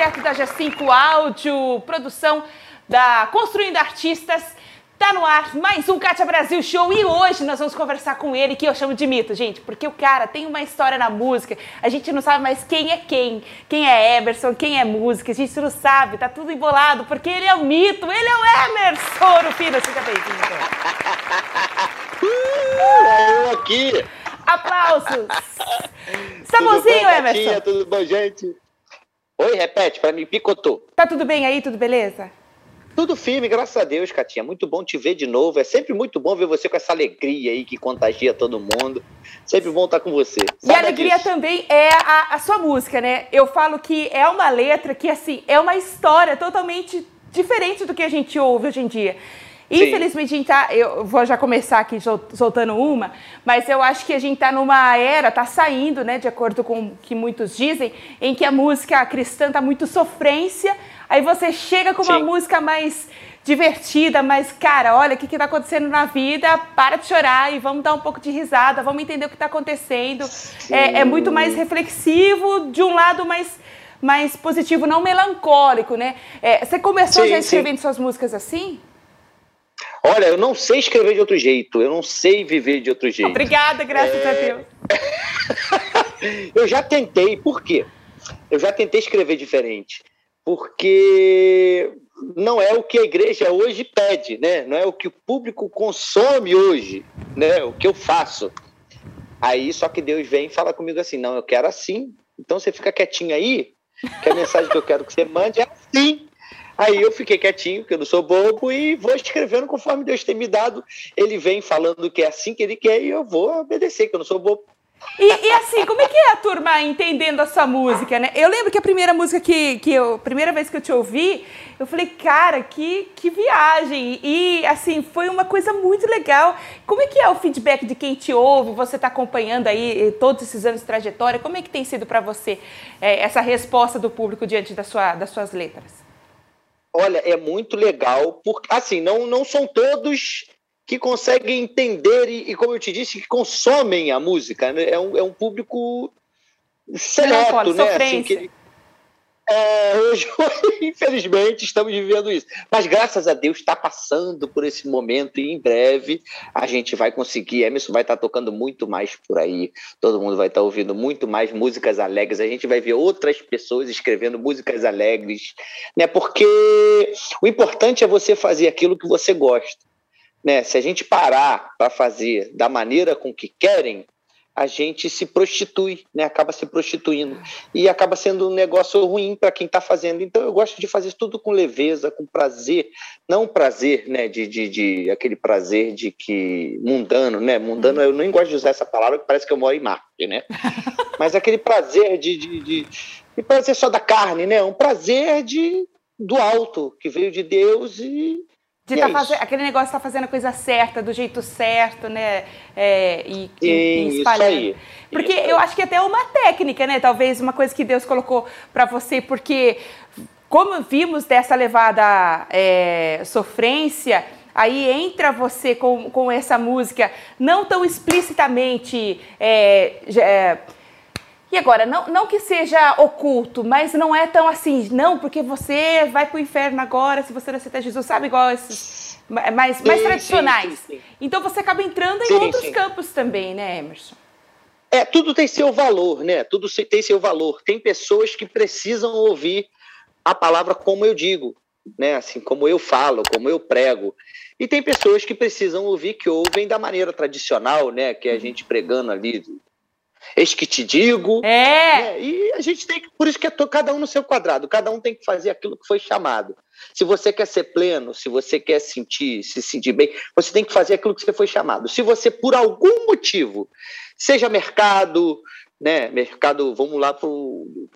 direto da G5 Áudio, produção da Construindo Artistas. Tá no ar mais um Kátia Brasil Show e hoje nós vamos conversar com ele, que eu chamo de mito, gente, porque o cara tem uma história na música, a gente não sabe mais quem é quem, quem é Emerson, quem é música, a gente não sabe, tá tudo embolado, porque ele é o mito, ele é o Emerson, o filho, fica bem-vindo. Eu aqui. Aplausos. Bonzinho, Emerson? Tudo bom, gente? Oi, repete, para mim, picotou. Tá tudo bem aí, tudo beleza? Tudo firme, graças a Deus, Catinha. Muito bom te ver de novo. É sempre muito bom ver você com essa alegria aí que contagia todo mundo. Sempre bom estar com você. e a alegria disso. também é a, a sua música, né? Eu falo que é uma letra que, assim, é uma história totalmente diferente do que a gente ouve hoje em dia. Infelizmente, a gente tá, eu vou já começar aqui soltando uma, mas eu acho que a gente está numa era, está saindo, né, de acordo com o que muitos dizem, em que a música cristã está muito sofrência, aí você chega com uma Sim. música mais divertida, mas, cara, olha, o que está acontecendo na vida, para de chorar e vamos dar um pouco de risada, vamos entender o que está acontecendo. É, é, muito mais reflexivo, de um lado mais, mais positivo, não melancólico, né? É, você começou sim, já escrevendo sim. suas músicas assim? Olha, eu não sei escrever de outro jeito, eu não sei viver de outro jeito. Obrigada, graças é... a Deus. eu já tentei, por quê? Eu já tentei escrever diferente, porque não é o que a igreja hoje pede, né? Não é o que o público consome hoje, né? O que eu faço. Aí só que Deus vem e fala comigo assim: "Não, eu quero assim". Então você fica quietinho aí, que a mensagem que eu quero que você mande é assim. Aí eu fiquei quietinho, porque eu não sou bobo, e vou escrevendo conforme Deus tem me dado. Ele vem falando que é assim que ele quer e eu vou obedecer, que eu não sou bobo. E, e, assim, como é que é a turma entendendo a sua música, né? Eu lembro que a primeira música que, que eu, primeira vez que eu te ouvi, eu falei, cara, que, que viagem! E assim, foi uma coisa muito legal. Como é que é o feedback de quem te ouve? Você está acompanhando aí eh, todos esses anos de trajetória? Como é que tem sido para você é, essa resposta do público diante da sua, das suas letras? Olha, é muito legal, porque assim, não, não são todos que conseguem entender e, e, como eu te disse, que consomem a música. Né? É, um, é um público seleto, né? Assim, que, é, hoje, infelizmente, estamos vivendo isso. Mas graças a Deus está passando por esse momento e em breve a gente vai conseguir. Emerson vai estar tá tocando muito mais por aí. Todo mundo vai estar tá ouvindo muito mais músicas alegres. A gente vai ver outras pessoas escrevendo músicas alegres, né? Porque o importante é você fazer aquilo que você gosta. Né? Se a gente parar para fazer da maneira com que querem, a gente se prostitui, né? acaba se prostituindo. E acaba sendo um negócio ruim para quem está fazendo. Então eu gosto de fazer tudo com leveza, com prazer. Não prazer, né? De, de, de aquele prazer de que. mundano, né? Mundano, eu nem gosto de usar essa palavra, que parece que eu moro em Marte, né? Mas aquele prazer de, de, de, de prazer só da carne, né? Um prazer de, do alto, que veio de Deus e de tá é fazendo, aquele negócio de tá fazendo a coisa certa, do jeito certo, né? É, e, e, e espalhando. Isso aí. Porque isso eu acho que é até uma técnica, né? Talvez uma coisa que Deus colocou para você, porque como vimos dessa levada é, sofrência, aí entra você com, com essa música não tão explicitamente. É, é, e agora, não, não que seja oculto, mas não é tão assim, não, porque você vai para o inferno agora se você não aceitar Jesus, sabe? Igual esses mais, sim, mais tradicionais. Sim, sim, então você acaba entrando em outros campos também, né, Emerson? É, tudo tem seu valor, né? Tudo tem seu valor. Tem pessoas que precisam ouvir a palavra como eu digo, né? Assim, como eu falo, como eu prego. E tem pessoas que precisam ouvir que ouvem da maneira tradicional, né? Que é a gente pregando ali Eis que te digo. É. Né? E a gente tem que, por isso que é cada um no seu quadrado, cada um tem que fazer aquilo que foi chamado. Se você quer ser pleno, se você quer sentir, se sentir bem, você tem que fazer aquilo que você foi chamado. Se você, por algum motivo, seja mercado, né, mercado, vamos lá para o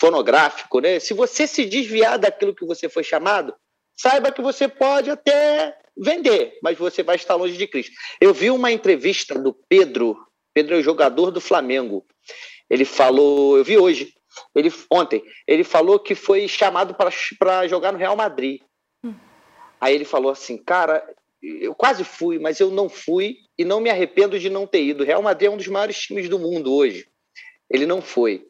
fonográfico, né? Se você se desviar daquilo que você foi chamado, saiba que você pode até vender, mas você vai estar longe de Cristo. Eu vi uma entrevista do Pedro Pedro é o jogador do Flamengo. Ele falou, eu vi hoje, ele ontem, ele falou que foi chamado para jogar no Real Madrid. Hum. Aí ele falou assim, cara, eu quase fui, mas eu não fui e não me arrependo de não ter ido. O Real Madrid é um dos maiores times do mundo hoje. Ele não foi.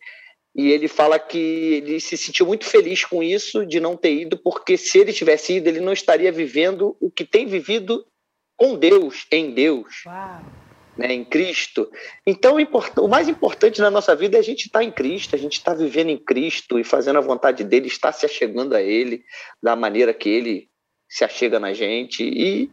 e ele fala que ele se sentiu muito feliz com isso, de não ter ido, porque se ele tivesse ido, ele não estaria vivendo o que tem vivido com Deus, em Deus, né, em Cristo. Então, o mais importante na nossa vida é a gente estar tá em Cristo, a gente estar tá vivendo em Cristo e fazendo a vontade dele, estar se achegando a Ele da maneira que Ele se achega na gente e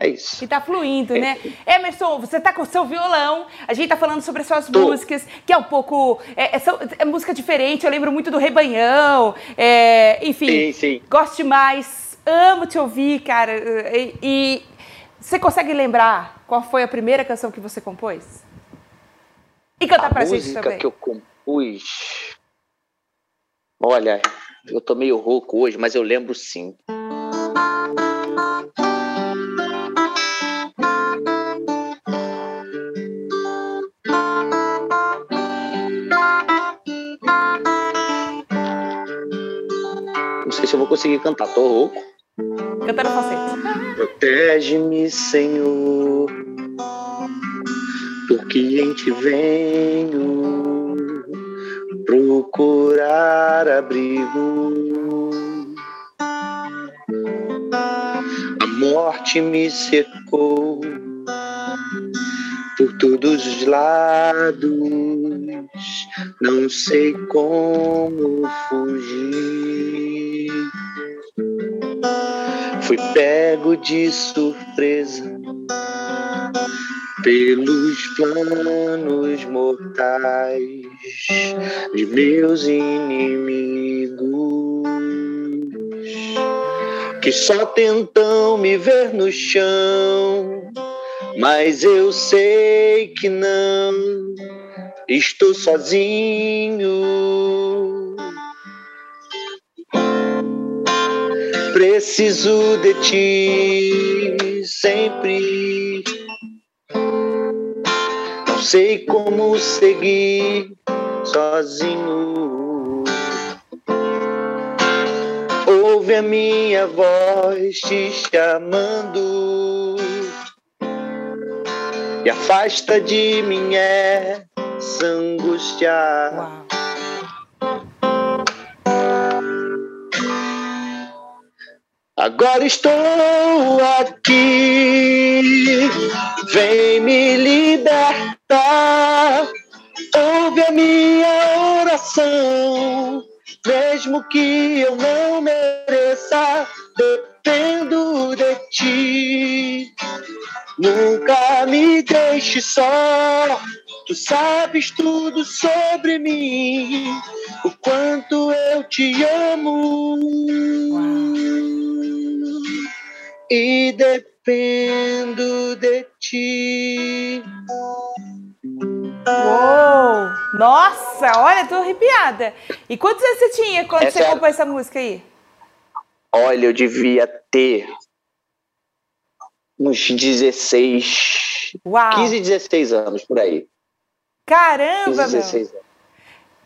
é isso. E tá fluindo, é. né? Emerson, você tá com o seu violão, a gente tá falando sobre as suas Tô. músicas, que é um pouco. É, é, é, música diferente, eu lembro muito do Rebanhão, é, enfim. Sim, sim. Gosto demais, amo te ouvir, cara. E, e, você consegue lembrar qual foi a primeira canção que você compôs? E cantar a pra gente também. A música que eu compus. Olha, eu tô meio rouco hoje, mas eu lembro sim. se eu vou conseguir cantar, tô rouco. Canta no falsete. Protege-me, Senhor, porque em ti venho procurar abrigo. A morte me cercou por todos os lados, não sei como fugir. Fui pego de surpresa pelos planos mortais de meus inimigos que só tentam me ver no chão, mas eu sei que não estou sozinho. Preciso de ti sempre. Não sei como seguir sozinho. Ouve a minha voz te chamando e afasta de mim essa angústia. Uau. Agora estou aqui, vem me libertar. Ouve a minha oração, mesmo que eu não mereça, dependo de ti. Nunca me deixe só, tu sabes tudo sobre mim, o quanto eu te amo e dependo de ti. Uou! Nossa, olha, tô arrepiada. E quantos anos você tinha quando essa você é... compôs essa música aí? Olha, eu devia ter uns 16, Uau. 15, 16 anos por aí. Caramba, 15, 16 meu. anos.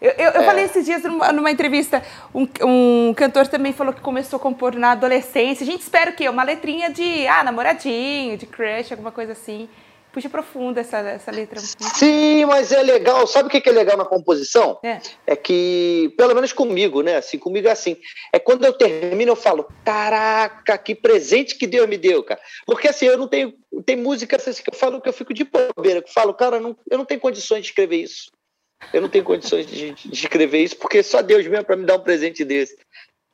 Eu, eu, eu é. falei esses dias numa, numa entrevista, um, um, cantor também falou que começou a compor na adolescência. A gente espera o quê? Uma letrinha de, ah, namoradinho, de crush, alguma coisa assim. Puxa profunda essa, essa letra. Sim, mas é legal. Sabe o que é legal na composição? É. é que, pelo menos comigo, né? Assim, comigo é assim. É quando eu termino, eu falo, caraca, que presente que Deus me deu, cara. Porque assim, eu não tenho. Tem músicas assim, que eu falo que eu fico de bobeira, que eu falo, cara, não, eu não tenho condições de escrever isso. Eu não tenho condições de, de escrever isso, porque só Deus mesmo para me dar um presente desse.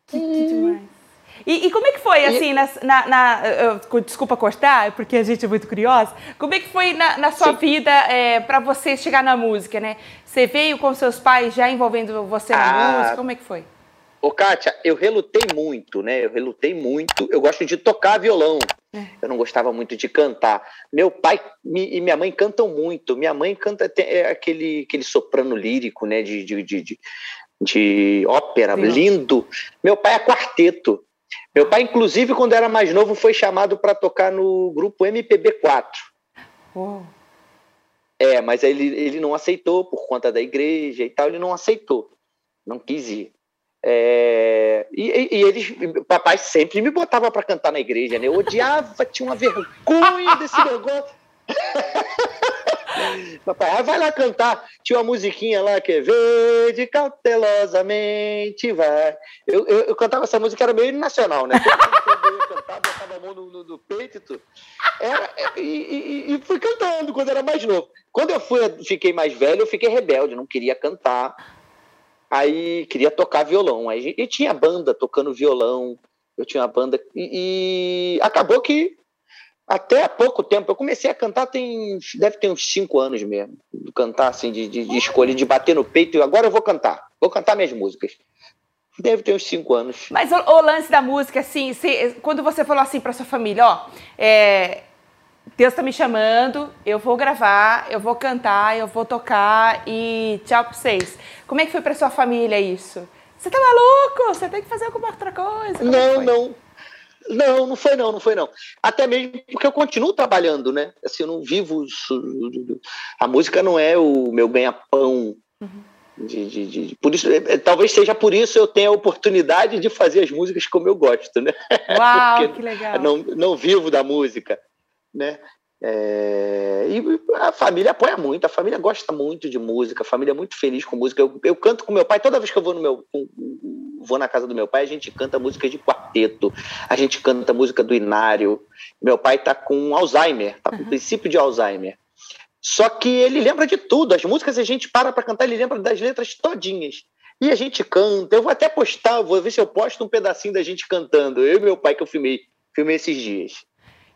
Que, que demais. E, e, como é que foi, assim, na, na, na uh, desculpa cortar, porque a gente é muito curiosa, como é que foi na, na sua Sim. vida é, para você chegar na música, né? Você veio com seus pais já envolvendo você na ah, música, como é que foi? Ô, Kátia, eu relutei muito, né? Eu relutei muito. Eu gosto de tocar violão. É. Eu não gostava muito de cantar. Meu pai e minha mãe cantam muito. Minha mãe canta é aquele, aquele soprano lírico, né? De, de, de, de ópera, Sim. lindo. Meu pai é quarteto. Meu pai, inclusive, quando era mais novo, foi chamado para tocar no grupo MPB4. Oh. É, mas ele, ele não aceitou por conta da igreja e tal, ele não aceitou. Não quis ir. É, e, e, eles, papai sempre me botava para cantar na igreja, né? Eu odiava, tinha uma vergonha desse negócio. Papai, ah, vai lá cantar. Tinha uma musiquinha lá que é Verde cautelosamente vai. Eu, eu, eu cantava essa música, era meio nacional, né? eu cantava, botava a mão no, no, no peito e tudo. Era, e, e, e, fui cantando quando era mais novo. Quando eu fui, fiquei mais velho, eu fiquei rebelde, não queria cantar. Aí queria tocar violão. Aí, e tinha banda tocando violão. Eu tinha uma banda. E, e acabou que até há pouco tempo, eu comecei a cantar tem. Deve ter uns cinco anos mesmo. Cantar assim, de, de, de escolha, de bater no peito, e agora eu vou cantar. Vou cantar minhas músicas. Deve ter uns cinco anos. Mas o, o lance da música, assim, se, quando você falou assim para sua família, ó, é, Deus está me chamando, eu vou gravar, eu vou cantar, eu vou tocar e tchau para vocês. Como é que foi para sua família isso? Você tá maluco? Você tem que fazer alguma outra coisa? Como não, não. Não, não foi não, não foi não. Até mesmo porque eu continuo trabalhando, né? Assim, eu não vivo. A música não é o meu ganha-pão. Uhum. De, de, de, por isso, é, é, talvez seja por isso eu tenha a oportunidade de fazer as músicas como eu gosto, né? Uau, que legal! Não, não vivo da música, né? É, e a família apoia muito, a família gosta muito de música, a família é muito feliz com música. Eu, eu canto com meu pai, toda vez que eu vou no meu vou na casa do meu pai, a gente canta música de quarteto, a gente canta música do Inário. Meu pai tá com Alzheimer, tá com uhum. princípio de Alzheimer. Só que ele lembra de tudo, as músicas a gente para para cantar, ele lembra das letras todinhas. E a gente canta, eu vou até postar, vou ver se eu posto um pedacinho da gente cantando, eu e meu pai que eu filmei, filmei esses diis.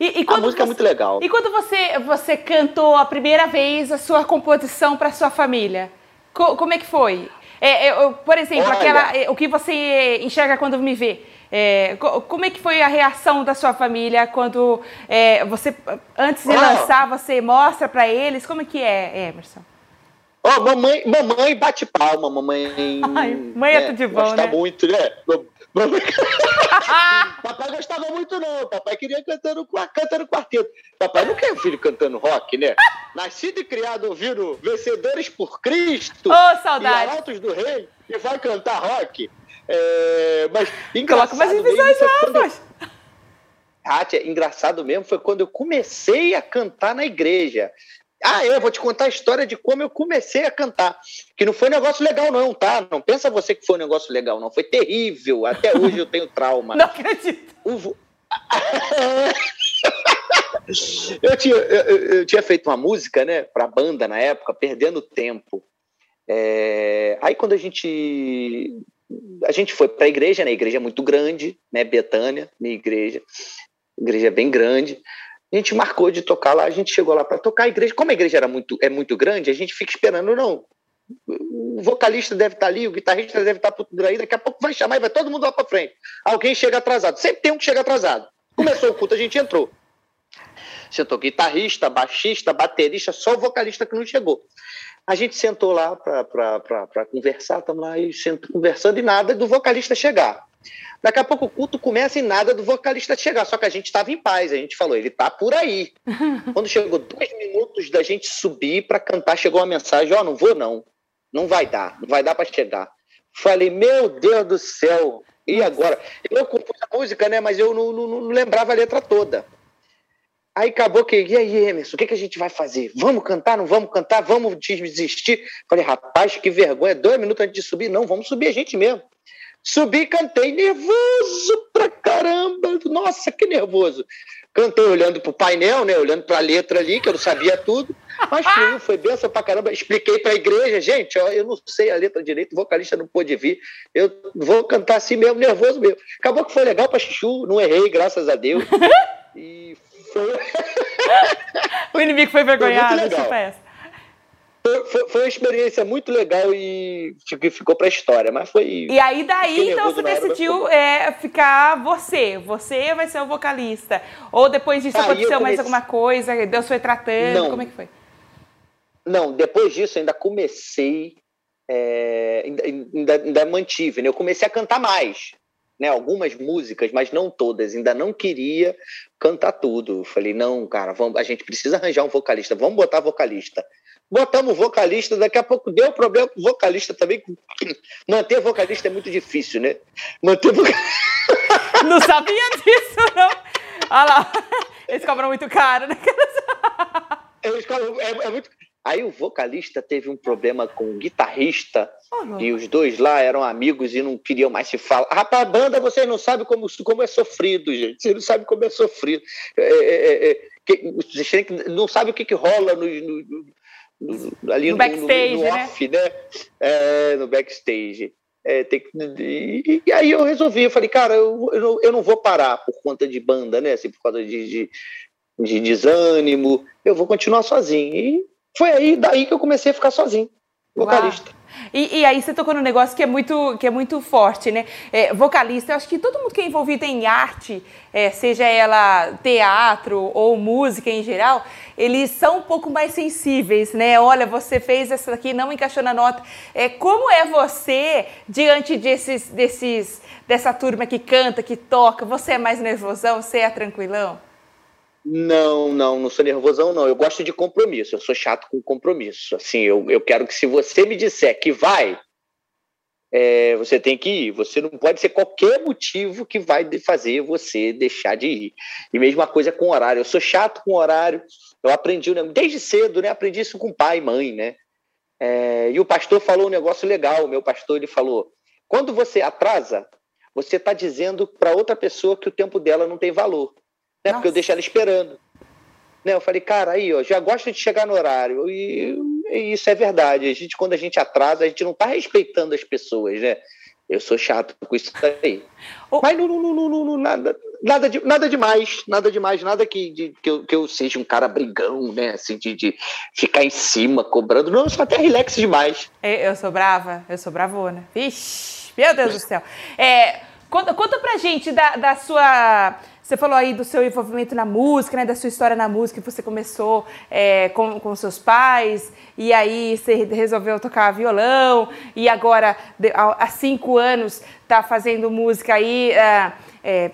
E, e a música é você, é muito legal. E quando você, você cantou a primeira vez a sua composição para sua família, co, como é que foi? É, é, por exemplo, Olha. aquela, é, o que você enxerga quando me vê. É, como é que foi a reação da sua família quando é, você, antes de oh. lançar, você mostra para eles? Como é que é, Emerson? Oh, mamãe, mamãe bate palma, mamãe. Ai, mãe é, é tudo de bom, gosta né? muito, né? Papai gostava muito, não. Papai queria cantando, cantando quarteto. Papai não quer filho cantando rock, né? Nascido e criado ouvindo Vencedores por Cristo. Oh, saudade. E Altos do Rei. E vai cantar rock. É, mas Coloca mais visões lá, eu... Ah, engraçado mesmo foi quando eu comecei a cantar na igreja. Ah, eu vou te contar a história de como eu comecei a cantar. Que não foi um negócio legal, não, tá? Não pensa você que foi um negócio legal, não. Foi terrível. Até hoje eu tenho trauma. Não acredito. O... eu, tinha, eu, eu, tinha feito uma música, né, pra banda na época, Perdendo Tempo. É... Aí quando a gente. A gente foi para a igreja, né? A igreja é muito grande, né? Betânia, minha igreja. Igreja bem grande. A gente marcou de tocar lá, a gente chegou lá para tocar a igreja. Como a igreja era muito, é muito grande, a gente fica esperando, não. O vocalista deve estar tá ali, o guitarrista deve estar tá por aí, daqui a pouco vai chamar e vai todo mundo lá para frente. Alguém chega atrasado. Sempre tem um que chega atrasado. Começou o culto, a gente entrou. Sentou guitarrista, baixista, baterista, só o vocalista que não chegou. A gente sentou lá para conversar, estamos lá e conversando e nada do vocalista chegar. Daqui a pouco o culto começa e nada do vocalista chegar. Só que a gente estava em paz. A gente falou, ele tá por aí. Quando chegou dois minutos da gente subir para cantar, chegou uma mensagem: Ó, oh, não vou não. Não vai dar, não vai dar para chegar. Falei, meu Deus do céu, e agora? Eu compus a música, né? Mas eu não, não, não lembrava a letra toda. Aí acabou que, e aí, Emerson, o que, que a gente vai fazer? Vamos cantar, não vamos cantar? Vamos desistir? Falei, rapaz, que vergonha, dois minutos antes de subir. Não, vamos subir a gente mesmo. Subi, cantei, nervoso pra caramba. Nossa, que nervoso. Cantei olhando pro painel, né? Olhando pra letra ali, que eu não sabia tudo. Mas foi, foi benção pra caramba. Expliquei pra igreja, gente, ó, eu não sei a letra direito, o vocalista não pôde vir. Eu vou cantar assim mesmo, nervoso mesmo. Acabou que foi legal pra Chuchu, não errei, graças a Deus. E foi. o inimigo foi vergonhado, foi essa. Foi, foi, uma experiência muito legal e ficou para a história, mas foi. E aí daí então você decidiu é, ficar você, você vai ser o vocalista. Ou depois disso aconteceu comecei... mais alguma coisa, Deus foi tratando, Não. como é que foi? Não, depois disso ainda comecei, é, ainda, ainda, ainda, mantive, né? Eu comecei a cantar mais, né? Algumas músicas, mas não todas. Ainda não queria cantar tudo. falei, não, cara, vamos, a gente precisa arranjar um vocalista, vamos botar vocalista botamos vocalista, daqui a pouco deu problema pro vocalista também. Manter vocalista é muito difícil, né? Manter vocalista. Não sabia disso, não. Olha lá, eles cobram muito caro, né? Eles cobram, é, é muito. Aí o vocalista teve um problema com o guitarrista oh, e os dois lá eram amigos e não queriam mais se falar. Rapaz, banda, vocês não sabem como, como é sofrido, gente. Vocês não sabem como é sofrido. É, é, é, que, vocês não sabem o que, que rola no, no, no ali no, backstage, no, off, né? né? É, no backstage. É, tem, e, e, aí eu resolvi, eu falei, cara, eu, eu, não, eu não vou parar por conta de banda, né? Assim, por causa de, de, de desânimo, eu vou continuar sozinho. E foi aí daí que eu comecei a ficar sozinho, vocalista. E, e, aí você tocou num negócio que é muito, que é muito forte, né? É, vocalista, eu acho que todo mundo que é envolvido em arte, é, seja ela teatro ou música em geral, eles são um pouco mais sensíveis, né? Olha, você fez essa aqui, não encaixou na nota. É, como é você diante desses, desses, dessa turma que canta, que toca? Você é mais nervosão? Você é tranquilão? Não, não, não sou nervosão, não. Eu gosto de compromisso. Eu sou chato com compromisso. Assim, eu, eu quero que se você me disser que vai, é, você tem que ir. Você não pode ser qualquer motivo que vai fazer você deixar de ir. E mesma coisa com horário. Eu sou chato com horário. Eu aprendi desde cedo, né? Aprendi isso com pai e mãe, né? É, e o pastor falou um negócio legal. O meu pastor ele falou: quando você atrasa, você está dizendo para outra pessoa que o tempo dela não tem valor né? Porque eu deixo ela esperando. Né? Eu falei, cara, aí, ó, já gosta de chegar no horário. E, e, isso é verdade. A gente, quando a gente atrasa, a gente não está respeitando as pessoas, né? Eu sou chato com isso aí. Oh. Mas não, não, não, não, nada, nada, de, nada demais, nada demais, nada que, de, que, eu, que eu seja um cara brigão, né? Assim, de, de ficar em cima, cobrando. Não, eu sou até relax demais. Eu sou brava, eu sou bravona. Vixe, meu Deus do céu. É, conta, conta pra gente da, da sua você falou aí do seu envolvimento na música, né, da sua história na música, que você começou é, com, com seus pais, e aí você resolveu tocar violão, e agora, há cinco anos, está fazendo música aí. É, é,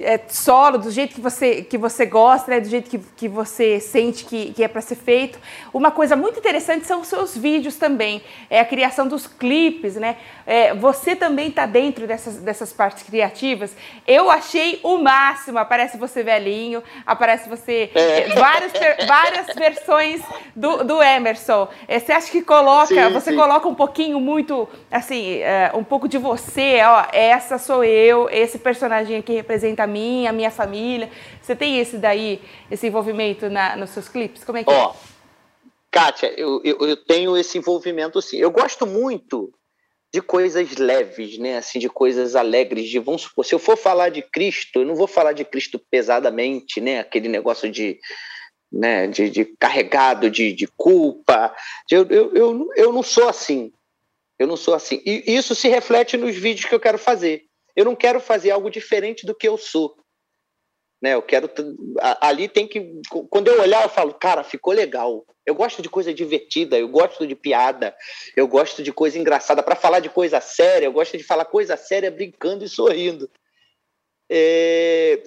é, solo, do jeito que você, que você gosta, né? do jeito que, que você sente que, que é para ser feito. Uma coisa muito interessante são os seus vídeos também, é a criação dos clipes, né? É, você também está dentro dessas, dessas partes criativas. Eu achei o máximo, aparece você velhinho, aparece você, é. é várias, várias versões do, do Emerson. É, você acha que coloca, sim, você sim. coloca um pouquinho muito, assim, é, um pouco de você, ó, essa sou eu, esse personagem aqui representa mim, a minha família. Você tem esse daí, esse envolvimento na, nos seus clipes? Como é que Ó, é? Kátia, eu, eu, eu tenho esse envolvimento sim. Eu gosto muito de coisas leves, né? Assim, de coisas alegres. De, vamos supor, se eu for falar de Cristo, eu não vou falar de Cristo pesadamente, né? Aquele negócio de, né? de, de carregado de, de culpa. Eu, eu, eu, eu não sou assim. Eu não sou assim. E isso se reflete nos vídeos que eu quero fazer. Eu não quero fazer algo diferente do que eu sou. Né, eu quero. Ali tem que. Quando eu olhar, eu falo, cara, ficou legal. Eu gosto de coisa divertida, eu gosto de piada, eu gosto de coisa engraçada. Para falar de coisa séria, eu gosto de falar coisa séria brincando e sorrindo. É...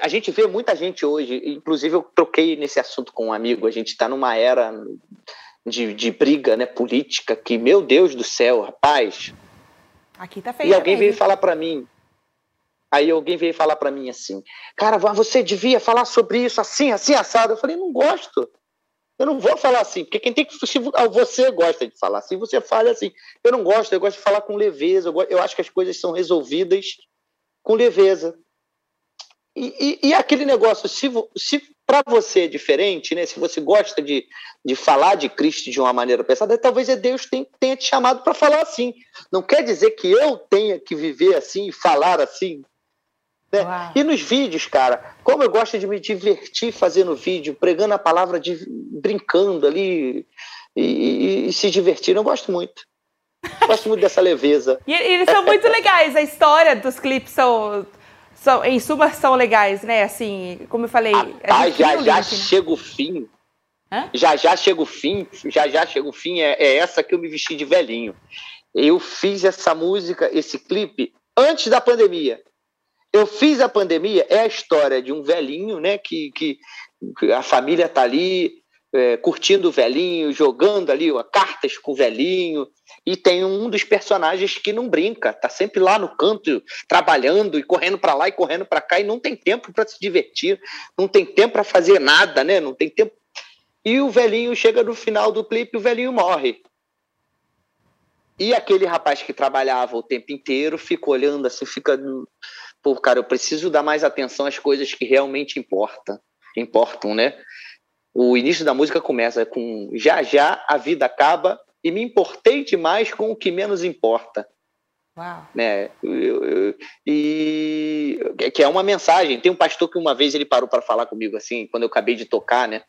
A gente vê muita gente hoje, inclusive eu troquei nesse assunto com um amigo. A gente está numa era de, de briga né, política que, meu Deus do céu, rapaz, Aqui tá feio. E alguém veio falar para mim. Aí alguém veio falar para mim assim: Cara, você devia falar sobre isso assim, assim, assado. Eu falei: Não gosto. Eu não vou falar assim, porque quem tem que. Se você gosta de falar assim, você fala assim. Eu não gosto, eu gosto de falar com leveza. Eu, eu acho que as coisas são resolvidas com leveza. E, e, e aquele negócio, se, se para você é diferente, né? Se você gosta de, de falar de Cristo de uma maneira pesada, talvez é Deus tenha, tenha te chamado para falar assim. Não quer dizer que eu tenha que viver assim e falar assim. Né? E nos vídeos, cara, como eu gosto de me divertir fazendo vídeo, pregando a palavra, de, brincando ali e, e, e se divertir, eu gosto muito. Gosto muito dessa leveza. E eles são muito legais, a história dos clipes são são, em suma, são legais, né? Assim, como eu falei. Ah, já já link, né? chega o fim. Hã? Já já chega o fim. Já já chega o fim. É, é essa que eu me vesti de velhinho. Eu fiz essa música, esse clipe, antes da pandemia. Eu fiz a pandemia, é a história de um velhinho, né? Que, que a família tá ali, é, curtindo o velhinho, jogando ali ó, cartas com o velhinho. E tem um dos personagens que não brinca, tá sempre lá no canto, trabalhando e correndo para lá e correndo para cá, e não tem tempo para se divertir, não tem tempo para fazer nada, né? Não tem tempo. e o velhinho chega no final do clipe, o velhinho morre. E aquele rapaz que trabalhava o tempo inteiro fica olhando assim, fica. Pô, cara, eu preciso dar mais atenção às coisas que realmente importam, importam, né? O início da música começa com já já a vida acaba e me importei demais com o que menos importa. Uau. Né? E que é uma mensagem. Tem um pastor que uma vez ele parou para falar comigo assim, quando eu acabei de tocar, né?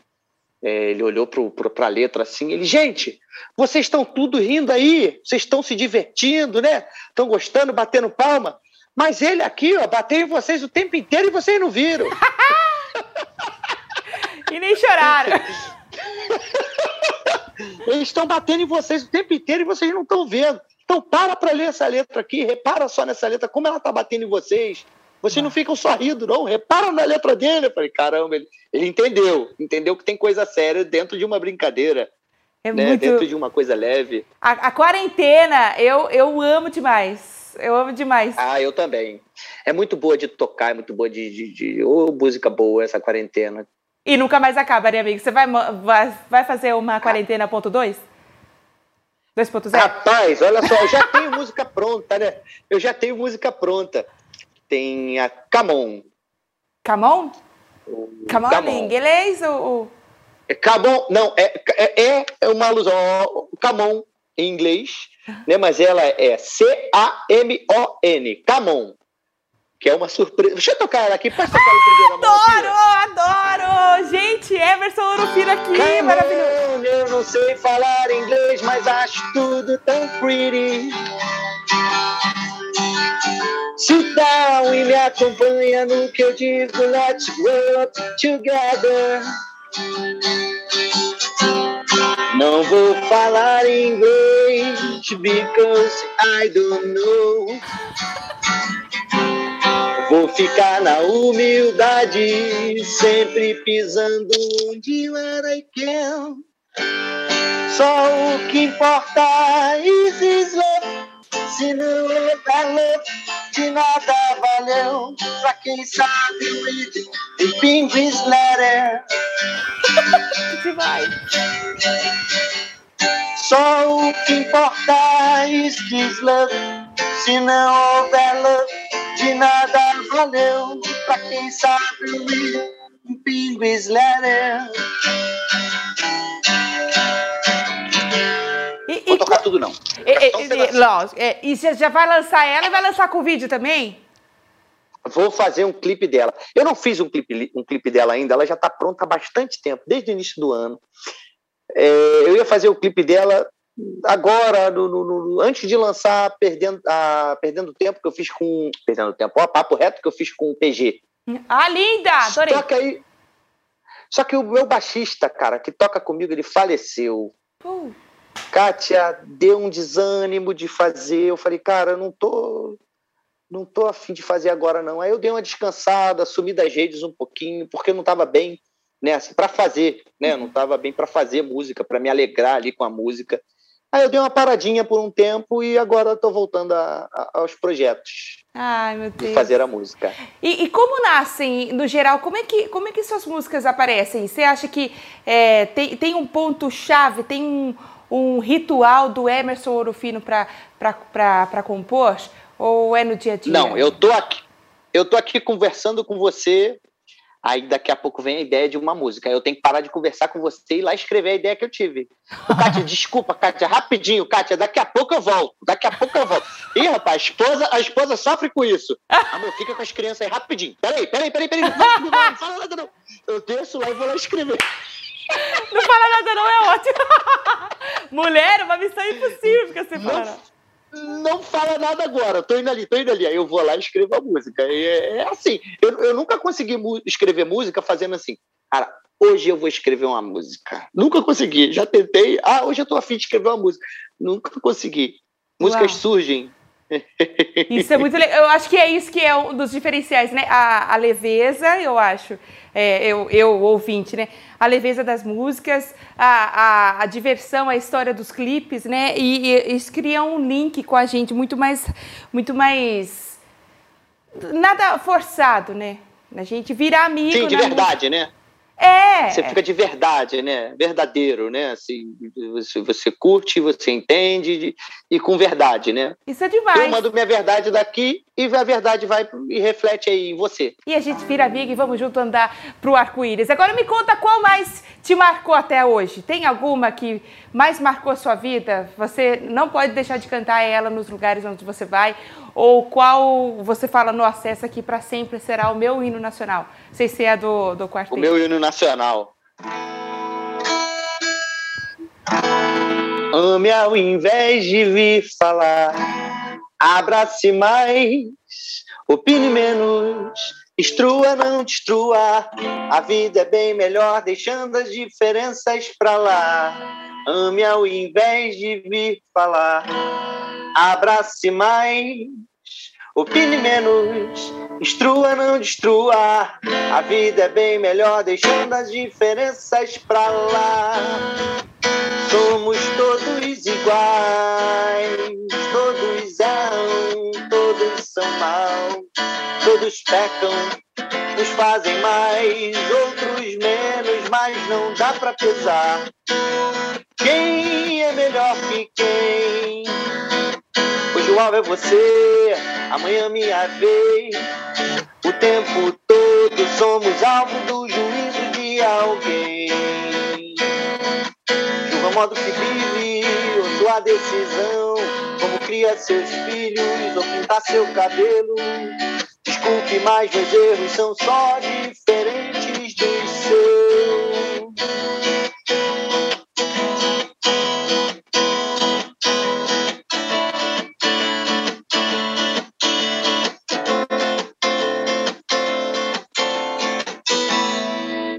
É, ele olhou para a letra assim, ele, gente, vocês estão tudo rindo aí, vocês estão se divertindo, né? Estão gostando, batendo palma. Mas ele aqui, ó, bateu em vocês o tempo inteiro e vocês não viram. e nem choraram. Eles estão batendo em vocês o tempo inteiro e vocês não estão vendo. Então para para ler essa letra aqui, repara só nessa letra, como ela está batendo em vocês. Vocês não ficam só rindo, não. Repara na letra dele. Eu falei, caramba, ele, ele entendeu. Entendeu que tem coisa séria dentro de uma brincadeira. É né? muito... Dentro de uma coisa leve. A, a, quarentena, eu, eu amo demais. Eu amo demais. Ah, eu também. É muito boa de tocar, é muito boa de. de, de... Oh, música boa essa quarentena. E nunca mais acaba, né, amigo? Você vai, vai, fazer uma quarentena ponto 2? 2.0? Rapaz, olha só, eu já tenho música pronta, né? Eu já tenho música pronta. Tem a Camon. Camon? Camon, Camon. em inglês ou... É Camon, não, é, é, é uma alusão Camon em inglês, né? Mas ela é C-A-M-O-N, Camon que é uma surpresa. Deixa eu tocar ela aqui, pode tocar ela primeiro, Adoro, adoro! Gente, Emerson Orofino aqui, Come maravilhoso. eu não sei falar inglês, mas acho tudo tão pretty. Sit down e me acompanha no que eu digo, let's grow up together. Não vou falar inglês because I don't know. Vou ficar na humildade, sempre pisando onde I can. Só o que importa is this love. Se não é love, de nada valeu. Pra quem sabe o the Pinguis letter. Demais. Só o que importa is this love. Se não houver love, de nada valeu. Pra quem sabe um pinguis letter. E, Vou tocar tudo não. E, é, e você já vai lançar ela e vai lançar com vídeo também? Vou fazer um clipe dela. Eu não fiz um clipe, um clipe dela ainda, ela já está pronta há bastante tempo, desde o início do ano. É, eu ia fazer o clipe dela agora, no, no, antes de lançar Perdendo, ah, Perdendo Tempo, que eu fiz com. Perdendo Tempo, ó, papo reto que eu fiz com o PG. Ah, linda! Adorei. Só que aí. Só que o meu baixista, cara, que toca comigo, ele faleceu. Uh. Kátia deu um desânimo de fazer. Eu falei, cara, eu não tô. Não tô afim de fazer agora, não. Aí eu dei uma descansada, sumi das redes um pouquinho, porque eu não estava bem, né? Assim, para fazer, né? Eu não estava bem para fazer música, para me alegrar ali com a música. Aí eu dei uma paradinha por um tempo e agora estou voltando a, a, aos projetos. Ai, meu Deus. De fazer a música. E, e, como nascem, no geral, como é que, como é que suas músicas aparecem? Você acha que é, tem, tem um ponto-chave, tem um, um ritual do Emerson Orofino para compor? Ou é no dia a dia? Não, eu tô aqui, eu tô aqui conversando com você Aí daqui a pouco vem a ideia de uma música. Aí eu tenho que parar de conversar com você e ir lá escrever a ideia que eu tive. Kátia, desculpa, Kátia, rapidinho, Kátia, daqui a pouco eu volto. Daqui a pouco eu volto. Ih, rapaz, a esposa, a esposa sofre com isso. Amor, fica com as crianças aí rapidinho. Peraí, peraí, peraí, peraí. Não, fala nada não. Eu desço lá e vou lá escrever. Não fala nada não, é ótimo. Mulher, uma missão impossível ficar sem falar não fala nada agora, tô indo ali, tô indo ali. Aí eu vou lá e escrevo a música. É, é assim, eu, eu nunca consegui escrever música fazendo assim, cara, hoje eu vou escrever uma música. Nunca consegui, já tentei, ah, hoje eu tô afim de escrever uma música. Nunca consegui. Músicas Uau. surgem. Isso é muito legal. Eu acho que é isso que é um dos diferenciais, né? A, a leveza, eu acho é, eu, eu, ouvinte, né? A leveza das músicas, a, a, a diversão, a história dos clipes, né? E, e isso cria um link com a gente muito mais, muito mais nada forçado, né? A gente vira amigo. Sim, de verdade, música. né? É. Você fica de verdade, né? Verdadeiro, né? Assim, você, você curte, você entende e com verdade, né? Isso é demais. Eu mando minha verdade daqui e a verdade vai e reflete aí em você. E a gente vira amiga e vamos junto andar pro arco-íris. Agora me conta qual mais te marcou até hoje. Tem alguma que mais marcou a sua vida? Você não pode deixar de cantar ela nos lugares onde você vai? Ou qual você fala, nossa, essa aqui para sempre será o meu hino nacional? Não sei se é do, do quarteto. O meu hino nacional. Ame ao invés de vir falar, abrace mais, opine menos, instrua, não destrua. A vida é bem melhor deixando as diferenças pra lá. Ame ao invés de vir falar, abrace mais, opine menos, instrua, não destrua. A vida é bem melhor deixando as diferenças pra lá. Somos todos iguais, todos erram, todos são maus, todos pecam, uns fazem mais, outros menos, mas não dá pra pesar. Quem é melhor que quem? Hoje o alvo é você, amanhã minha vez. O tempo todo somos alvo do juízo de alguém. Julga modo que vive, ou sua decisão. Como cria seus filhos, ou pintar seu cabelo. Desculpe, mas meus erros são só diferentes dos seus.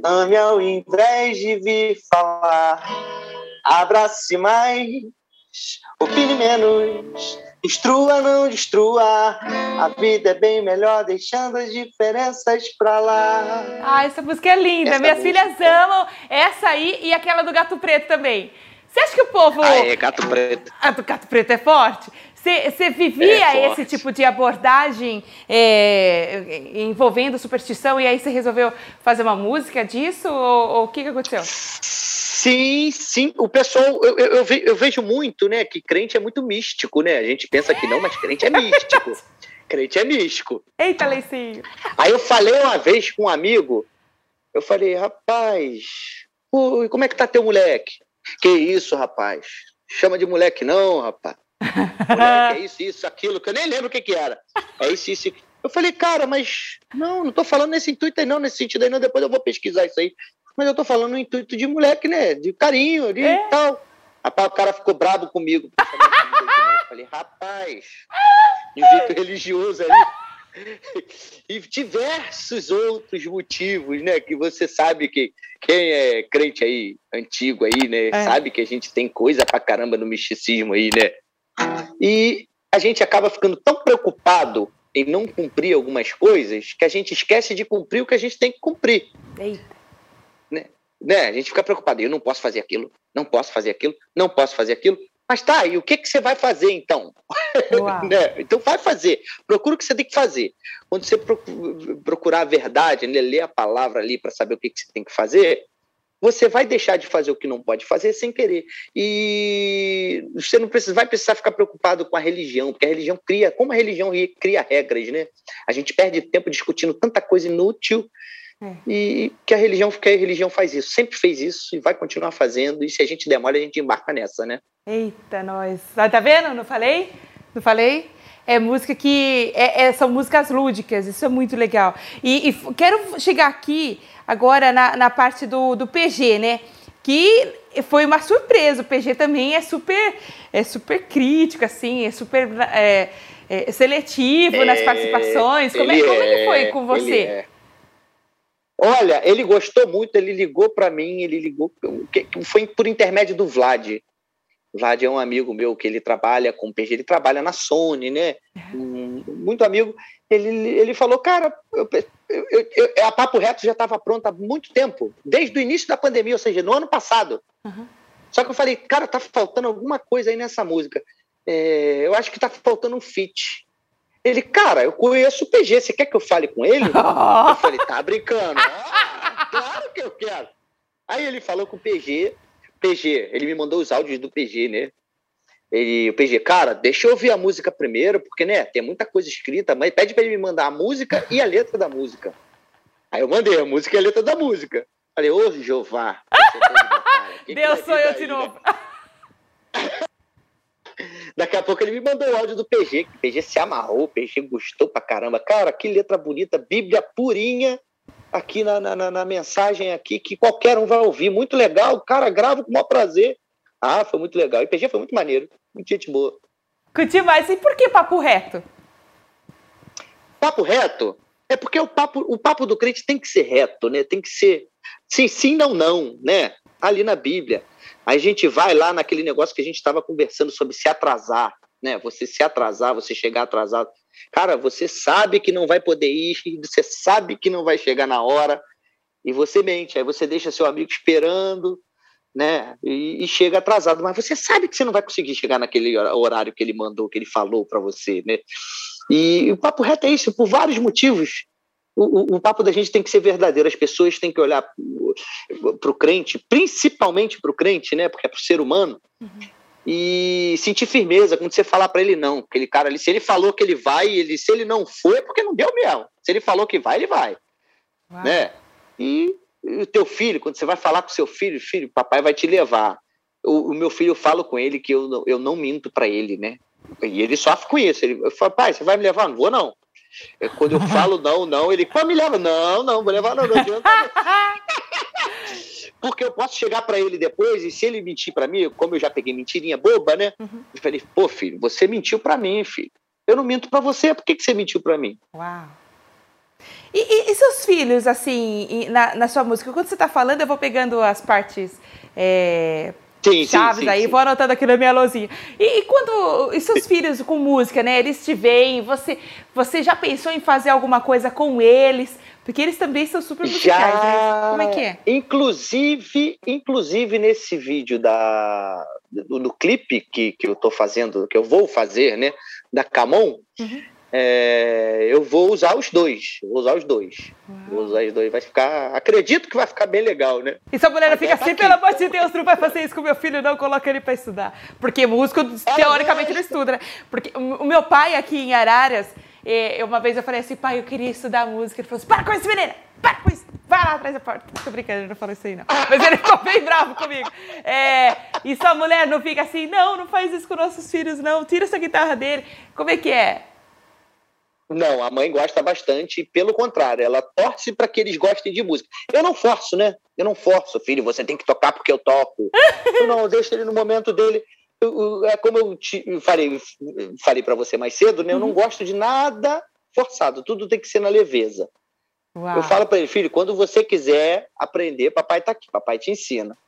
Ame ao invés de vir falar. Abrace mais, opine menos. Destrua, não destrua. A vida é bem melhor deixando as diferenças pra lá. Ah, essa música é linda. Essa Minhas música. filhas amam essa aí e aquela do Gato Preto também. Você acha que o povo. Ah, é, Gato Preto. A do Gato Preto é forte? Você vivia é esse tipo de abordagem é, envolvendo superstição e aí você resolveu fazer uma música disso? Ou o que, que aconteceu? Sim, sim. O pessoal, eu, eu, eu, vejo muito, né, que crente é muito místico, né? A gente pensa que não, mas crente é místico. crente é místico. Eita, Leicinho. Aí eu falei uma vez com um amigo, eu falei, rapaz, como é que tá teu moleque? Que isso, rapaz? Chama de moleque não, rapaz. Moleque, é isso, isso, aquilo, que eu nem lembro o que que era. É isso, isso. Eu falei, cara, mas não, não tô falando nesse intuito aí não, nesse sentido aí não, depois eu vou pesquisar isso aí. Mas eu tô falando no intuito de moleque, né? De carinho ali é. e tal. Rapaz, o cara ficou bravo comigo. Eu falei, rapaz, invito religioso ali. e diversos outros motivos, né? Que você sabe que quem é crente aí, antigo aí, né? É. Sabe que a gente tem coisa pra caramba no misticismo aí, né? E a gente acaba ficando tão preocupado em não cumprir algumas coisas que a gente esquece de cumprir o que a gente tem que cumprir. Eita. Né? né? A gente fica preocupado, eu não posso fazer aquilo, não posso fazer aquilo, não posso fazer aquilo. Mas tá, e o que, que você vai fazer então? né? Então vai fazer. Procura o que você tem que fazer. Quando você procurar a verdade, né? ler a palavra ali para saber o que, que você tem que fazer, você vai deixar de fazer o que não pode fazer sem querer. E você não precisa, vai precisar ficar preocupado com a religião, porque a religião cria, como a religião cria regras, né? A gente perde tempo discutindo tanta coisa inútil. É. E que a religião, que a religião faz isso, sempre fez isso e vai continuar fazendo. E se a gente demora, a gente embarca nessa, né? Eita, nós. Tá vendo? Não falei? Não falei? É música que é, é, são músicas lúdicas, isso é muito legal. E, e quero chegar aqui agora na, na parte do, do PG, né? Que foi uma surpresa. O PG também é super, é super crítico, assim, é super é, é, seletivo nas é, participações. Como é, como é que foi é, com você? É. Olha, ele gostou muito, ele ligou para mim, ele ligou, foi por intermédio do Vlad. Vlad é um amigo meu que ele trabalha com PG, ele trabalha na Sony, né? Um, muito amigo. Ele, ele falou, cara, eu, eu, eu, a Papo Reto já estava pronta há muito tempo, desde o início da pandemia, ou seja, no ano passado. Uhum. Só que eu falei, cara, tá faltando alguma coisa aí nessa música. É, eu acho que tá faltando um feat. Ele, cara, eu conheço o PG, você quer que eu fale com ele? eu falei, tá brincando. Ah, claro que eu quero. Aí ele falou com o PG, PG, ele me mandou os áudios do PG, né? Ele, o PG, cara, deixa eu ouvir a música primeiro, porque, né, tem muita coisa escrita, mas pede para ele me mandar a música e a letra da música. Aí eu mandei a música e a letra da música. Falei, ô Jeová. Deus sou eu de novo. Daqui a pouco ele me mandou o áudio do PG, que o PG se amarrou, o PG gostou pra caramba. Cara, que letra bonita, Bíblia purinha aqui na, na, na mensagem aqui, que qualquer um vai ouvir. Muito legal, cara, grava com o maior prazer. Ah, foi muito legal. E PG foi muito maneiro, muito gente boa. Curti mais. E por que papo reto? Papo reto? É porque o papo, o papo do crente tem que ser reto, né? Tem que ser sim, sim, não, não, né? Ali na Bíblia. Aí a gente vai lá naquele negócio que a gente estava conversando sobre se atrasar, né? Você se atrasar, você chegar atrasado. Cara, você sabe que não vai poder ir, você sabe que não vai chegar na hora, e você mente. Aí você deixa seu amigo esperando, né? E, e, chega atrasado, mas você sabe que você não vai conseguir chegar naquele horário que ele mandou, que ele falou para você, né? E o papo reto é isso, por vários motivos. O, o, o papo da gente tem que ser verdadeiro, as pessoas têm que olhar para o crente, principalmente para o crente, né? Porque é para o ser humano, uhum. E sentir firmeza quando você falar para ele não. Aquele cara ali, se ele falou que ele vai, ele, se ele não foi, é porque não deu mesmo. Se ele falou que vai, ele vai. Uau. Né? E e o teu filho, quando você vai falar com seu filho, filho, papai vai te levar. O, o meu filho, eu falo com ele que eu, eu não minto para ele, né? E ele sofre com isso. Ele fala, pai, você vai me levar? Não vou, não. É, quando eu falo não, não, ele, pô, me leva. Não, não, vou levar, não, não adianta. Porque eu posso chegar para ele depois e se ele mentir para mim, como eu já peguei mentirinha boba, né? Uhum. Eu falei, pô, filho, você mentiu para mim, filho. Eu não minto para você, por que, que você mentiu para mim? Uau. E, e, e seus filhos, assim, na, na, sua música? Quando você está falando, eu vou pegando as partes é, sim, chaves sim, aí, sim. vou anotando aqui na minha lousinha. E, e, quando e seus filhos com música, né? Eles te veem, você, você já pensou em fazer alguma coisa com eles? Porque eles também são super musicais, já, né? Como é que é? Inclusive, inclusive nesse vídeo da, do, do clipe que, que eu tô fazendo, que eu vou fazer, né? Da Camon, uhum é, eu vou usar os dois. Vou usar os dois. Uau. Vou usar os dois. Vai ficar. Acredito que vai ficar bem legal, né? E se a mulher fica assim, pelo amor de Deus, não vai fazer isso com meu filho, não, coloca ele para estudar. Porque músico, teoricamente, não estuda, né? Porque o meu pai aqui em Araras, é, uma vez eu falei assim, pai, eu queria estudar música. Ele falou assim: para com isso, menina! Para com isso! Vai lá atrás da porta. Tô brincando, eu não falei isso aí, não. Mas ele ficou bem bravo comigo. É, e sua mulher não fica assim, não, não faz isso com nossos filhos, não. Tira essa guitarra dele. Como é que é? Não, a mãe gosta bastante, pelo contrário, ela torce para que eles gostem de música. Eu não forço, né? Eu não forço, filho, você tem que tocar porque eu toco. eu não, deixo ele no momento dele. Eu, é como eu te, falei, falei para você mais cedo, né? Eu não uhum. gosto de nada forçado, tudo tem que ser na leveza. Uau. Eu falo para ele, filho, quando você quiser aprender, papai tá aqui, papai te ensina.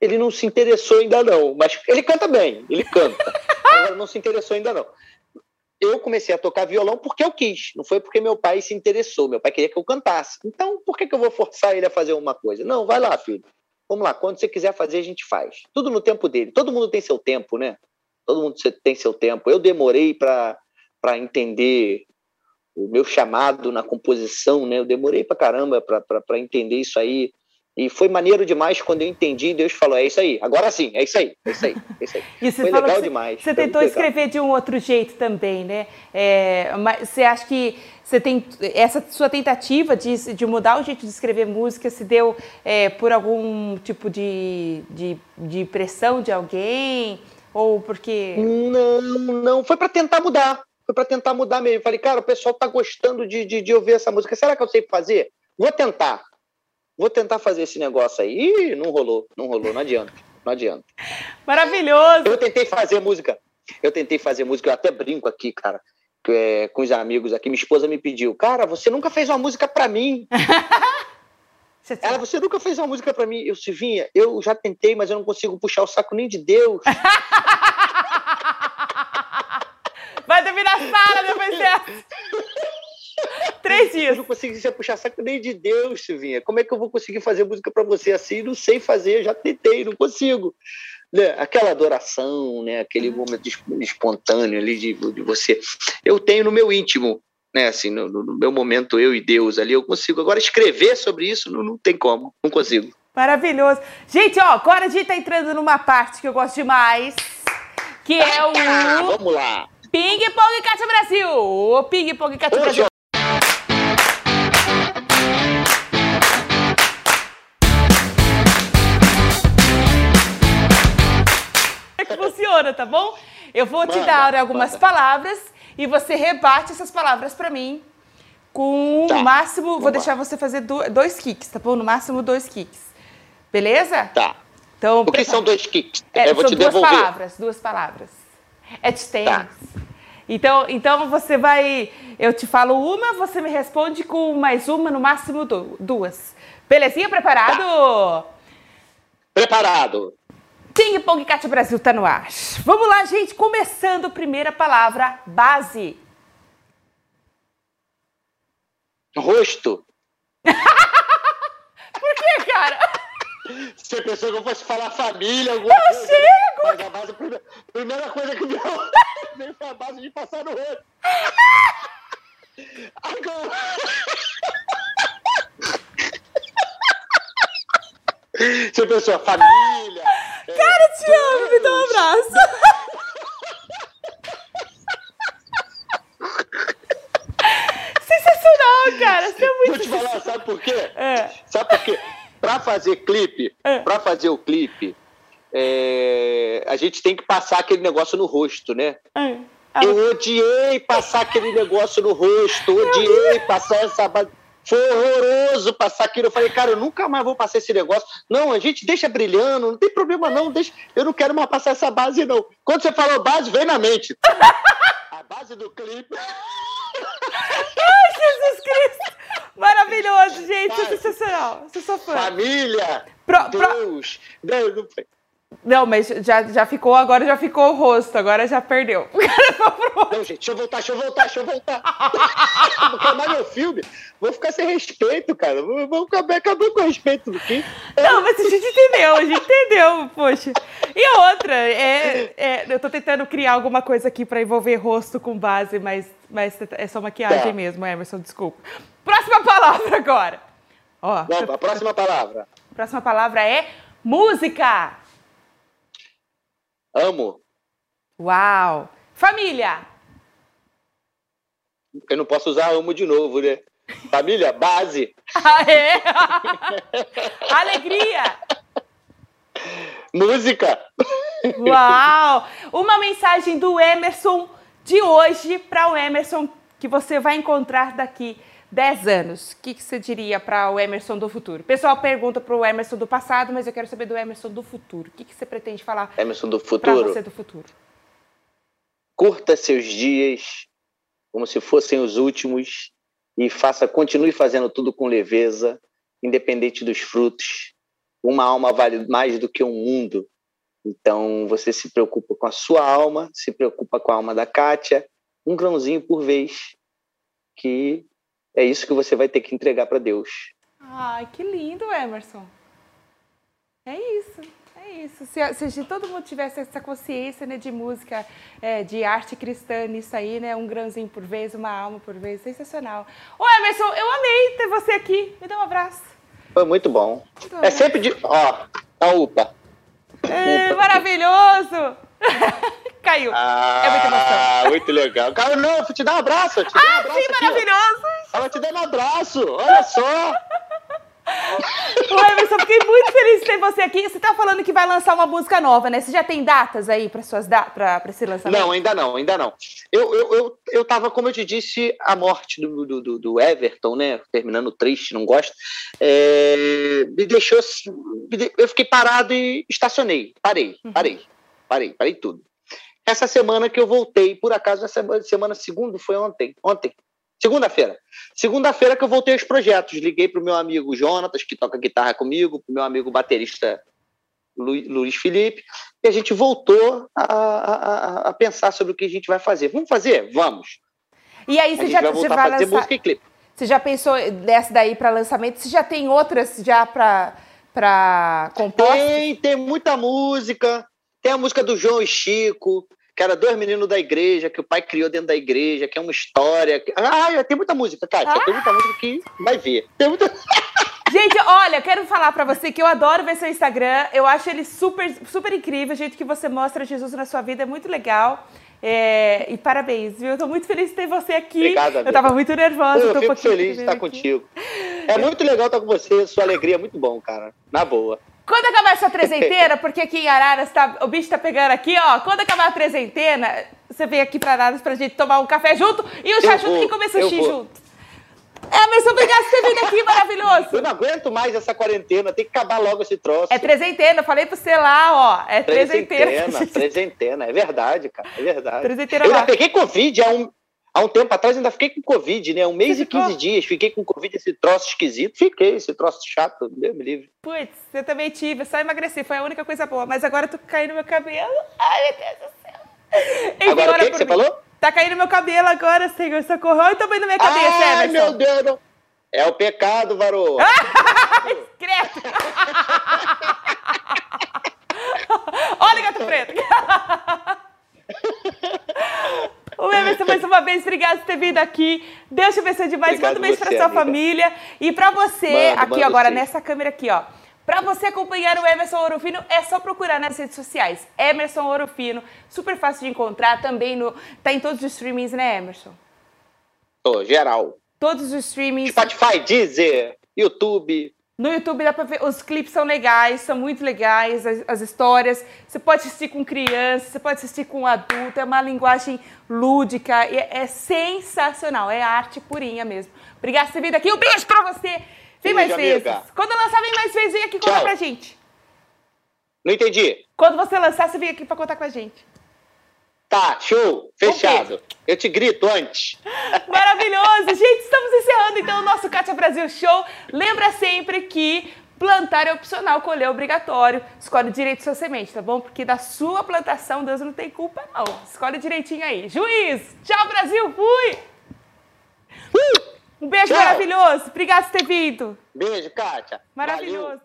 Ele não se interessou ainda não, mas ele canta bem, ele canta. Agora não se interessou ainda não eu comecei a tocar violão porque eu quis, não foi porque meu pai se interessou. Meu pai queria que eu cantasse. Então, por que, que eu vou forçar ele a fazer uma coisa? Não, vai lá, filho. Vamos lá, quando você quiser fazer, a gente faz. Tudo no tempo dele. Todo mundo tem seu tempo, né? Todo mundo tem seu tempo. Eu demorei para entender o meu chamado na composição, né? Eu demorei para caramba para entender isso aí. E foi maneiro demais quando eu entendi, Deus falou: é isso aí, agora sim, é isso aí, é isso aí, é isso aí. e foi legal você, demais. Você tentou escrever de um outro jeito também, né? É, mas você acha que você tem essa sua tentativa de, de mudar o jeito de escrever música se deu é, por algum tipo de, de, de pressão de alguém? Ou porque. Não, não, foi para tentar mudar. Foi para tentar mudar mesmo. Falei, cara, o pessoal tá gostando de, de, de ouvir essa música. Será que eu sei fazer? Vou tentar vou tentar fazer esse negócio aí. Ih, não rolou, não rolou, não adianta, não adianta. Maravilhoso! Eu tentei fazer música, eu tentei fazer música, eu até brinco aqui, cara, é, com os amigos aqui. Minha esposa me pediu, cara, você nunca fez uma música para mim. Você Ela, você nunca fez uma música para mim. Eu, Silvinha, eu já tentei, mas eu não consigo puxar o saco nem de Deus. Vai dormir na sala depois dessa. Três dias. Eu não consegui puxar saco nem de Deus, Silvinha. Como é que eu vou conseguir fazer música para você assim? Não sei fazer, já tentei, não consigo. Né? Aquela adoração, né? aquele momento espontâneo ali de, de você. Eu tenho no meu íntimo, né? Assim, no, no, meu momento, eu e Deus ali, eu consigo. Agora, escrever sobre isso não, não tem como, não consigo. Maravilhoso. Gente, ó, agora a gente tá entrando numa parte que eu gosto demais, que é o... Vamos lá. Ping Pong Cátia Brasil! O Ping Pong Cátia Brasil. Funciona, tá bom? Eu vou te dar algumas manda. palavras e você rebate essas palavras para mim com tá. no máximo, Vamos vou deixar você fazer dois kicks, tá bom? No máximo dois kicks. Beleza? Tá. Então, o que são dois kicks? É, eu vou te duas devolver. palavras, duas palavras. É de tênis. Tá. Então, então você vai. Eu te falo uma, você me responde com mais uma, no máximo duas. Belezinha? Preparado? Tá. Preparado. Ping Pong Cátia Brasil tá no ar. Vamos lá, gente. Começando primeira palavra, base. Rosto. Por que, cara? Você pensou que eu fosse falar família, alguma eu coisa? Chego. Né? Mas a base, primeira, primeira coisa que me veio foi a base de passar no rosto. Agora... Você pensou, família. Cara, te amo, me dá um abraço. Sensacional, cara. Você é muito Vou te falar, sabe por quê? É. Sabe por quê? Para fazer clipe, é. para fazer o clipe, é, a gente tem que passar aquele negócio no rosto, né? É. Eu odiei passar aquele negócio no rosto, odiei passar essa base. Foi horroroso passar aquilo. Eu falei, cara, eu nunca mais vou passar esse negócio. Não, a gente deixa brilhando, não tem problema não. Deixa... Eu não quero mais passar essa base, não. Quando você falou base, vem na mente. A base do clipe. Ai, Jesus Cristo! Maravilhoso, gente. Pai, sensacional. Você sou fã. Família! Pro, Deus! Pro... Deus, não foi. Não, mas já, já ficou, agora já ficou o rosto, agora já perdeu. Não, gente, deixa eu voltar, deixa eu voltar, deixa eu voltar. Vou queimar meu filme. Vou ficar sem respeito, cara. Vou, vou acabar, acabar com o respeito do que. Não, mas a gente entendeu, a gente entendeu, poxa. E outra, é, é, eu tô tentando criar alguma coisa aqui pra envolver rosto com base, mas, mas é só maquiagem é. mesmo, Emerson, desculpa. Próxima palavra agora. Ó, Não, a próxima palavra. A próxima palavra é música. Amo. Uau! Família! Eu não posso usar amo de novo, né? Família, base. Ah, é? Alegria! Música! Uau! Uma mensagem do Emerson de hoje para o Emerson que você vai encontrar daqui 10 anos, o que, que, você diria para o Emerson do futuro? O pessoal pergunta para o Emerson do passado, mas eu quero saber do Emerson do futuro. O que, que você pretende falar Emerson do futuro? para você do futuro? Curta seus dias como se fossem os últimos e faça, continue fazendo tudo com leveza, independente dos frutos. Uma alma vale mais do que um mundo. Então você se preocupa com a sua alma, se preocupa com a alma da Kátia, um grãozinho por vez, que é isso que você vai ter que entregar para Deus. Ai, que lindo, Emerson. É isso, é isso. Se, se todo mundo tivesse essa consciência né, de música, é, de arte cristã nisso aí, né? Um grãozinho por vez, uma alma por vez, sensacional. Ô, Emerson, eu amei ter você aqui. Me dá um abraço. Foi muito bom. Muito é sempre de. Ó, a UPA. É, maravilhoso! Caiu. Ah, é muita emoção. Muito legal. Cara, não, vou te dar um abraço. Te ah, um abraço sim, aqui, maravilhoso. Ó. Ela te dando um abraço. Olha só. Ô, Emerson, fiquei muito feliz de ter você aqui. Você está falando que vai lançar uma música nova, né? Você já tem datas aí para suas para esse lançamento? Não, ainda não, ainda não. Eu, eu, eu, eu tava, como eu te disse, a morte do, do, do Everton, né? Terminando triste, não gosto. É, me deixou. Eu fiquei parado e estacionei. Parei, uhum. parei, parei, parei tudo. Essa semana que eu voltei, por acaso, essa semana segunda foi ontem, ontem, segunda-feira. Segunda-feira que eu voltei aos projetos. Liguei para o meu amigo Jonatas, que toca guitarra comigo, para o meu amigo baterista Luiz Felipe, e a gente voltou a, a, a, pensar sobre o que a gente vai fazer. Vamos fazer? Vamos. E aí você já vai voltar você vai a fazer lançar... música e clipe. Você já pensou dessa daí para lançamento? Você já tem outras já para para compor? Tem, tem muita música. Tem a música do João e Chico, que era dois meninos da igreja, que o pai criou dentro da igreja, que é uma história. Ah, tem muita música, Kátia. Ah. Tem muita música que vai ver. Tem muita. Gente, olha, quero falar para você que eu adoro ver seu Instagram. Eu acho ele super, super incrível. O jeito que você mostra Jesus na sua vida é muito legal. É, e parabéns, viu? Eu tô muito feliz de ter você aqui. Obrigada, eu tava muito nervosa. Eu, eu fico feliz de estar aqui. contigo. É muito legal estar com você. Sua alegria é muito bom, cara. Na boa. Quando acabar essa trezenteira, porque aqui em Araras tá, o bicho tá pegando aqui, ó. Quando acabar a trezentena, você vem aqui pra Araras pra gente tomar um café junto e o chá junto e comer sushi junto. Emerson, obrigado por ter vindo aqui, maravilhoso. Eu não aguento mais essa quarentena, tem que acabar logo esse troço. É trezentena, eu falei pra você lá, ó. É trezentena. Trezentena, trezentena, é verdade, cara, é verdade. Trezentena eu já peguei Covid há um, há um tempo atrás, ainda fiquei com Covid, né? Um mês você e ficou? 15 dias, fiquei com Covid, esse troço esquisito. Fiquei, esse troço chato, Deus me livre. Putz, eu também tive, só emagreci, foi a única coisa boa. Mas agora eu tô caindo no meu cabelo. Ai, meu Deus do céu. Enfim, agora o que, que você falou? Tá caindo meu cabelo agora, Senhor, socorro. Olha o tamanho da minha cabeça, Ai, Emerson. meu Deus, não. É o pecado, varô. Credo. Olha, gato preto. Mais uma vez, obrigado por ter vindo aqui. Deus te abençoe demais. Obrigado manda um beijo para sua amiga. família. E para você, mano, aqui mano, agora, sim. nessa câmera aqui, ó. Para você acompanhar o Emerson Orofino, é só procurar nas redes sociais. Emerson Orofino, super fácil de encontrar, também no tá em todos os streamings, né, Emerson? Tô, geral. Todos os streamings. Spotify, Deezer, YouTube. No YouTube dá pra ver, os clipes são legais, são muito legais, as, as, histórias. Você pode assistir com criança, você pode assistir com adulto, é uma linguagem lúdica, é, é sensacional, é arte purinha mesmo. Obrigada por ter vindo aqui, um beijo pra você! Vem mais vezes. Quando lançar, vem mais vezes, vem aqui contar pra gente. Não entendi. Quando você lançar, você vem aqui pra contar com a gente. Tá, show, fechado. Okay. Eu te grito antes. Maravilhoso! Gente, estamos encerrando então o nosso Kátia Brasil Show. Lembra sempre que plantar é opcional, colher é obrigatório. Escolhe direito sua semente, tá bom? Porque da sua plantação Deus não tem culpa, não. Escolhe direitinho aí. Juiz! Tchau, Brasil! Fui! Um beijo Tchau. maravilhoso. Obrigada por ter vindo. Beijo, Kátia. Maravilhoso.